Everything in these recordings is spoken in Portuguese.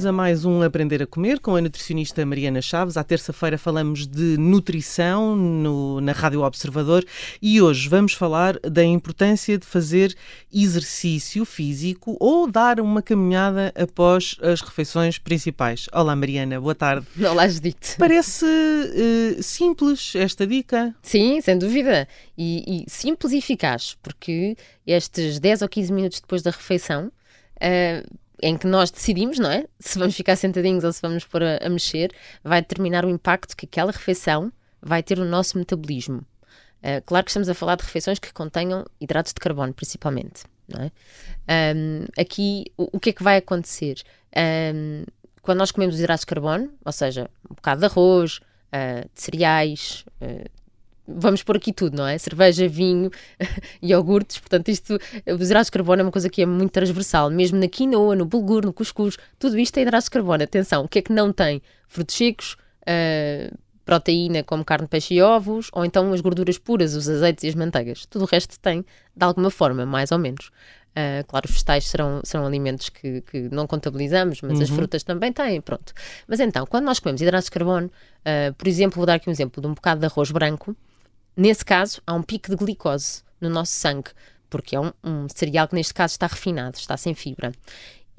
Bem-vindos a mais um Aprender a Comer com a nutricionista Mariana Chaves. À terça-feira falamos de nutrição no, na Rádio Observador e hoje vamos falar da importância de fazer exercício físico ou dar uma caminhada após as refeições principais. Olá, Mariana, boa tarde. Olá, Judite. Parece uh, simples esta dica. Sim, sem dúvida. E, e simples e eficaz, porque estes 10 ou 15 minutos depois da refeição. Uh, em que nós decidimos, não é? Se vamos ficar sentadinhos ou se vamos pôr a, a mexer, vai determinar o impacto que aquela refeição vai ter no nosso metabolismo. Uh, claro que estamos a falar de refeições que contenham hidratos de carbono, principalmente. Não é? Um, aqui, o, o, que é que vai acontecer? Um, quando nós comemos os hidratos de carbono, ou seja, um bocado de arroz, uh, de cereais, uh, vamos pôr aqui tudo, não é? Cerveja, vinho, iogurtes, portanto, isto, os hidratos de carbono é uma coisa que é muito transversal, mesmo na quinoa, no bulgur, no cuscuz, tudo isto é hidratos de carbono. Atenção, o que é que não tem? Frutos secos, uh, proteína como carne, peixe e ovos, ou então as gorduras puras, os azeites e as manteigas. Tudo o resto tem, de alguma forma, mais ou menos. Uh, claro, os vegetais serão, serão alimentos que, que não contabilizamos, mas uhum. as frutas também têm, pronto. Mas então, quando nós comemos hidratos de carbono, uh, por exemplo, vou dar aqui um exemplo de um bocado de arroz branco, Nesse caso, há um pico de glicose no nosso sangue, porque é um, um cereal que neste caso está refinado, está sem fibra.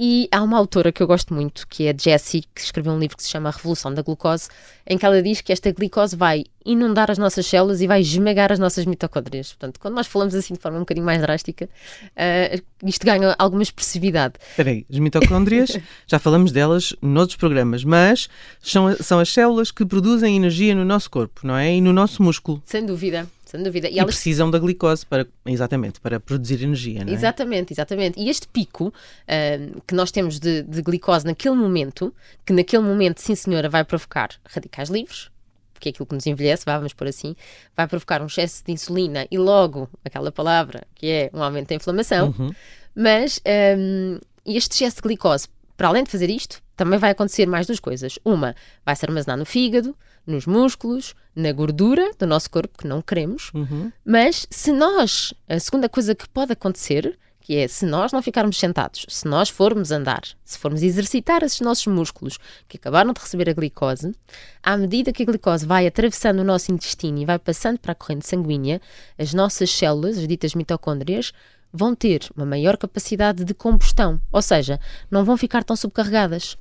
E há uma autora que eu gosto muito, que é a Jessie, que escreveu um livro que se chama A Revolução da Glucose, em que ela diz que esta glicose vai inundar as nossas células e vai esmagar as nossas mitocôndrias. Portanto, quando nós falamos assim de forma um bocadinho mais drástica, uh, isto ganha alguma expressividade. Espera aí, as mitocôndrias, já falamos delas noutros programas, mas são, são as células que produzem energia no nosso corpo, não é? E no nosso músculo. Sem dúvida sem dúvida. E, e elas... precisam da glicose para, exatamente, para produzir energia, não é? Exatamente, exatamente. E este pico uh, que nós temos de, de glicose naquele momento, que naquele momento, sim senhora, vai provocar radicais livres, porque é aquilo que nos envelhece, vamos por assim, vai provocar um excesso de insulina e logo aquela palavra que é um aumento da inflamação. Uhum. Mas um, este excesso de glicose, para além de fazer isto, também vai acontecer mais duas coisas. Uma, vai se armazenar no fígado, nos músculos, na gordura do nosso corpo, que não queremos. Uhum. Mas se nós, a segunda coisa que pode acontecer, que é se nós não ficarmos sentados, se nós formos andar, se formos exercitar esses nossos músculos que acabaram de receber a glicose, à medida que a glicose vai atravessando o nosso intestino e vai passando para a corrente sanguínea, as nossas células, as ditas mitocôndrias, vão ter uma maior capacidade de combustão, ou seja, não vão ficar tão subcarregadas.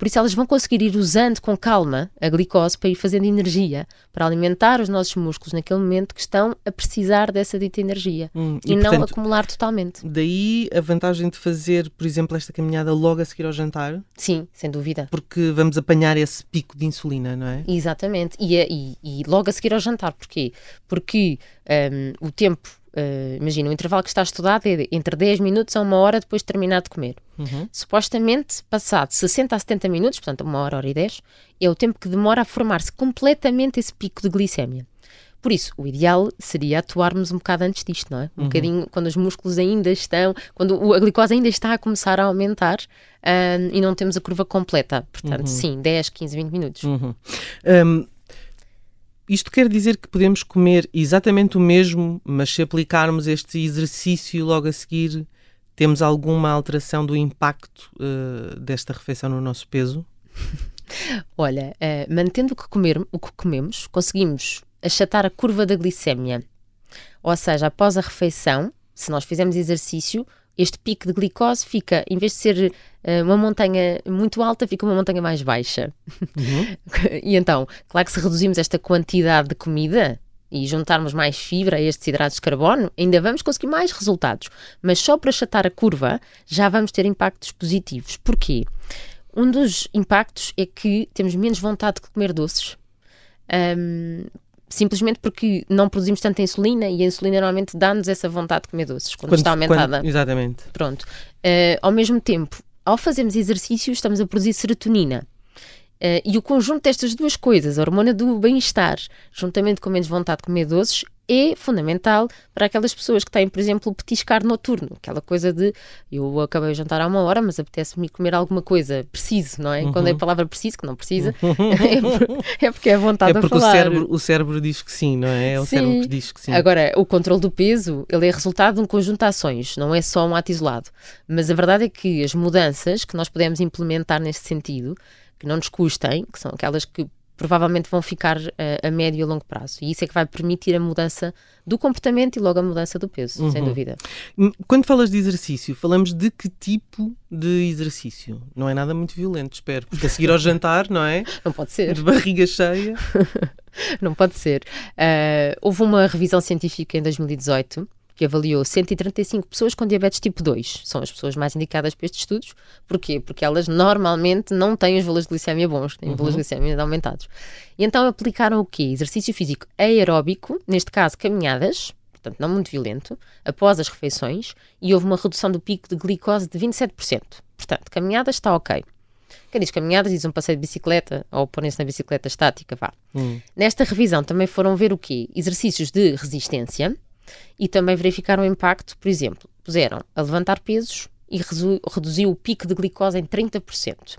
Por isso, elas vão conseguir ir usando com calma a glicose para ir fazendo energia, para alimentar os nossos músculos naquele momento que estão a precisar dessa dita energia hum, e, e, não portanto, acumular totalmente. Daí a vantagem de fazer, por exemplo, esta caminhada logo a seguir ao jantar? Sim, sem dúvida. Porque vamos apanhar esse pico de insulina, não é? Exatamente. E, e, e logo a seguir ao jantar. Porquê? Porque um, o tempo Uh, imagina, o intervalo que está estudado é entre 10 minutos a uma hora depois de terminar de comer. Uhum. Supostamente, passado 60 a 70 minutos, portanto, uma hora, hora e 10, é o tempo que demora a formar-se completamente esse pico de glicémia. Por isso, o ideal seria atuarmos um bocado antes disto, não é? Um uhum. bocadinho quando os músculos ainda estão, quando a glicose ainda está a começar a aumentar uh, e não temos a curva completa. Portanto, uhum. sim, 10, 15, 20 minutos. Uhum. Um isto quer dizer que podemos comer exatamente o mesmo, mas se aplicarmos este exercício logo a seguir, temos alguma alteração do impacto uh, desta refeição no nosso peso? Olha, uh, mantendo o que, comer, o que comemos, conseguimos achatar a curva da glicémia. Ou seja, após a refeição, se nós fizermos exercício, este pico de glicose fica, em vez de ser uh, uma montanha muito alta, fica uma montanha mais baixa. Uhum. e então, claro que se reduzimos esta quantidade de comida e juntarmos mais fibra a estes hidratos de carbono, ainda vamos conseguir mais resultados. Mas só para achatar a curva, já vamos ter impactos positivos. Porquê? Um dos impactos é que temos menos vontade de comer doces. Um, simplesmente porque não produzimos tanta insulina e a insulina normalmente dá-nos essa vontade de comer doces quando, quando está aumentada. Quando, exatamente. Pronto. Uh, ao mesmo tempo, ao fazermos exercício, estamos a produzir serotonina. Uh, e o conjunto destas duas coisas, a hormona do bem-estar, juntamente com menos vontade de comer doces, é fundamental para aquelas pessoas que têm, por exemplo, o petiscar noturno, aquela coisa de eu acabei de jantar há uma hora, mas apetece-me comer alguma coisa, preciso, não é? Uhum. Quando é a palavra preciso, que não precisa, é, é, porque é vontade é porque a falar. O cérebro, o cérebro diz que sim, não é? É o sim. cérebro que diz que sim. Agora, o controle do peso, ele é resultado de um conjunto de ações, não é só um ato isolado. Mas a verdade é que as mudanças que nós podemos implementar neste sentido, que não nos custem, que são aquelas que provavelmente vão ficar a, eh, a, médio e longo prazo. E isso é que vai permitir a mudança do comportamento e logo a mudança do peso, uhum. sem dúvida. Quando falas de exercício, falamos de que tipo de exercício? Não é nada muito violento, espero, porque a seguir ao jantar, não é? Não pode ser. De barriga cheia. não pode ser. Uh, houve uma revisão científica em 2018 que avaliou 135 pessoas com diabetes tipo 2. São as pessoas mais indicadas para estes estudos. Porquê? Porque elas normalmente não têm os valores de glicemia bons, têm uhum. valores de glicemia aumentados. E então aplicaram o quê? Exercício físico aeróbico, neste caso caminhadas, portanto não muito violento, após as refeições, e houve uma redução do pico de glicose de 27%. Portanto, caminhadas está ok. Quem diz caminhadas diz um passeio de bicicleta ou porem-se na bicicleta estática, vá. Hum. Nesta revisão também foram ver o quê? Exercícios de resistência, e também verificaram o impacto, por exemplo, puseram a levantar pesos e reduziu o pico de glicose em 30%.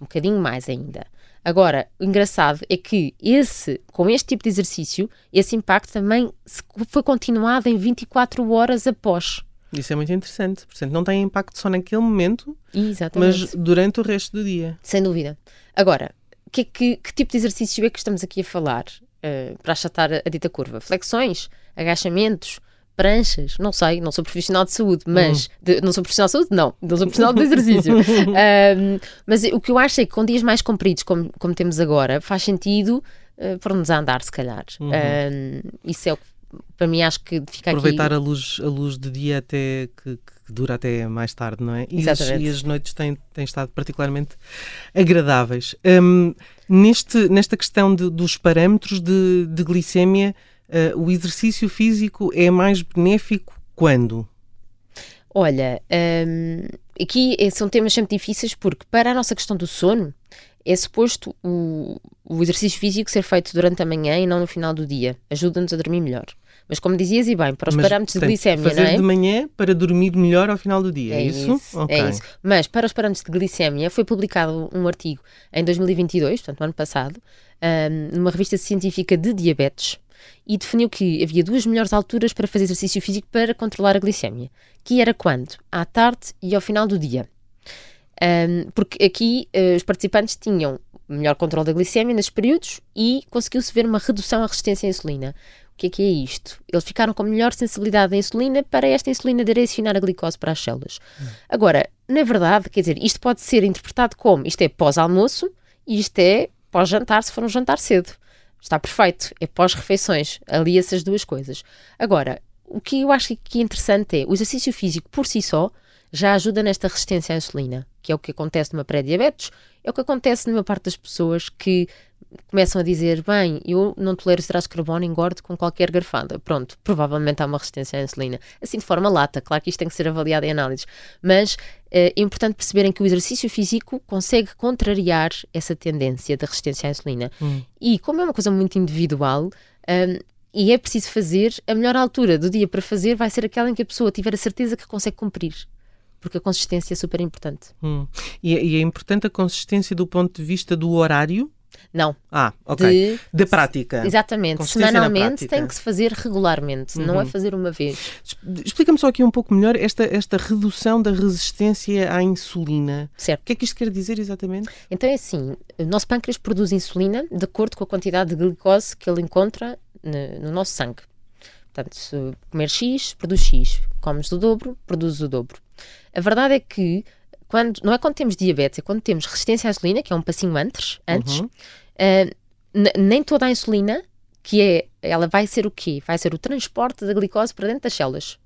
Um bocadinho mais ainda. Agora, o engraçado é que esse, com este tipo de exercício, esse impacto também foi continuado em 24 horas após. Isso é muito interessante. Portanto, não tem impacto só naquele momento, Exatamente. mas durante o resto do dia. Sem dúvida. Agora, que, que, que tipo de exercício é que estamos aqui a falar? Uh, para achatar a, a, dita curva? Flexões, agachamentos, pranchas, não sei, não sou profissional de saúde, mas hum. de, não sou profissional de saúde, não, não sou profissional de exercício. um, mas o que eu acho é que com dias mais compridos, como, como temos agora, faz sentido uh, para nos andar, se calhar. Uhum. Um, isso é o que para mim acho que fica aproveitar aqui... a luz a luz de dia até que, que dura até mais tarde não é? E, as, e as, noites têm, têm estado particularmente agradáveis. Um, neste nesta questão de, dos parâmetros de, de glicémia uh, o exercício físico é mais benéfico quando? Olha um, aqui é, são temas sempre difíceis porque para a nossa questão do sono é suposto o, o exercício físico ser feito durante a manhã e não no final do dia. Ajuda-nos a dormir melhor. Mas como dizias e bem, para os Mas, parâmetros de glicemia, fazer não é? de manhã para dormir melhor ao final do dia, é, é isso? isso? Okay. É isso. Mas para os parâmetros de glicemia foi publicado um artigo em 2022, portanto no ano passado, um, numa revista científica de diabetes, e definiu que havia duas melhores alturas para fazer exercício físico para controlar a glicemia, que era quando? À tarde e ao final do dia. Um, porque aqui uh, os participantes tinham melhor controle da glicemia nesses períodos e conseguiu-se ver uma redução à resistência à insulina. O que é que é isto? Eles ficaram com melhor sensibilidade à insulina para esta insulina direcionar a glicose para as células. Hum. Agora, na verdade, quer dizer, isto pode ser interpretado como isto é pós-almoço e isto é pós-jantar, se for um jantar cedo. Está perfeito, é pós-refeições, alia-se as duas coisas. Agora, o que eu acho que é interessante é o exercício físico por si só já ajuda nesta resistência à insulina, que é o que acontece numa pré-diabetes, é o que acontece maior parte das pessoas que começam a dizer: bem, eu não tolero hidratos de carbono, engordo com qualquer garfada. Pronto, provavelmente há uma resistência à insulina. Assim de forma lata, claro que isto tem que ser avaliado em análises, mas eh, é importante perceberem que o exercício físico consegue contrariar essa tendência da resistência à insulina. Hum. E como é uma coisa muito individual, um, e é preciso fazer, a melhor altura do dia para fazer vai ser aquela em que a pessoa tiver a certeza que consegue cumprir porque a consistência é super importante. Hum. E, é, e, é importante a consistência do ponto de vista do horário? Não. Ah, ok. De, de prática. Exatamente. Semanalmente tem que se fazer regularmente, uhum. não é fazer uma vez. Explica-me só aqui um pouco melhor esta, esta redução da resistência à insulina. Certo. O que é que isto quer dizer exatamente? Então é assim, o nosso pâncreas produz insulina de acordo com a quantidade de glicose que ele encontra no, no nosso sangue. Portanto, se comer X, produz X. Comes o dobro, produz o dobro. A verdade é que quando, não é quando temos diabetes, é quando temos resistência à insulina, que é um passinho antes, antes uhum. uh, nem toda a insulina, que é, ela vai ser o quê? Vai ser o transporte da glicose para dentro das células.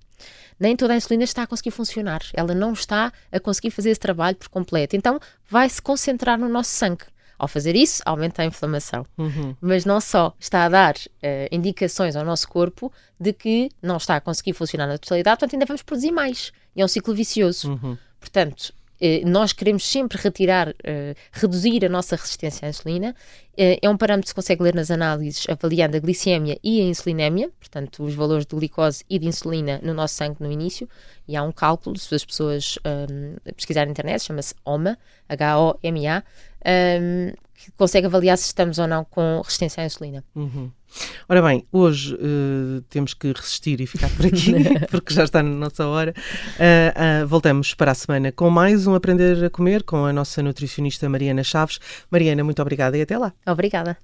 Nem toda a insulina está a conseguir funcionar, ela não está a conseguir fazer esse trabalho por completo. Então, vai se concentrar no nosso sangue. Ao fazer isso, aumenta a inflamação. Uhum. Mas não só está a dar uh, indicações ao nosso corpo de que não está a conseguir funcionar na totalidade, portanto, ainda vamos produzir mais. E é um ciclo vicioso. Uhum. Portanto, eh, nós queremos sempre retirar, uh, reduzir a nossa resistência à insulina. Uh, é um parâmetro que se consegue ler nas análises avaliando a glicemia e a insulinémia, portanto, os valores de glicose e de insulina no nosso sangue no início. E há um cálculo, se as pessoas um, pesquisarem na internet, chama-se HOMA, H-O-M-A, um, que consegue avaliar se estamos ou não com resistência à insulina. Uhum. Ora bem, hoje uh, temos que resistir e ficar por aqui, porque já está na nossa hora. Uh, uh, voltamos para a semana com mais um Aprender a Comer com a nossa nutricionista Mariana Chaves. Mariana, muito obrigada e até lá. Obrigada.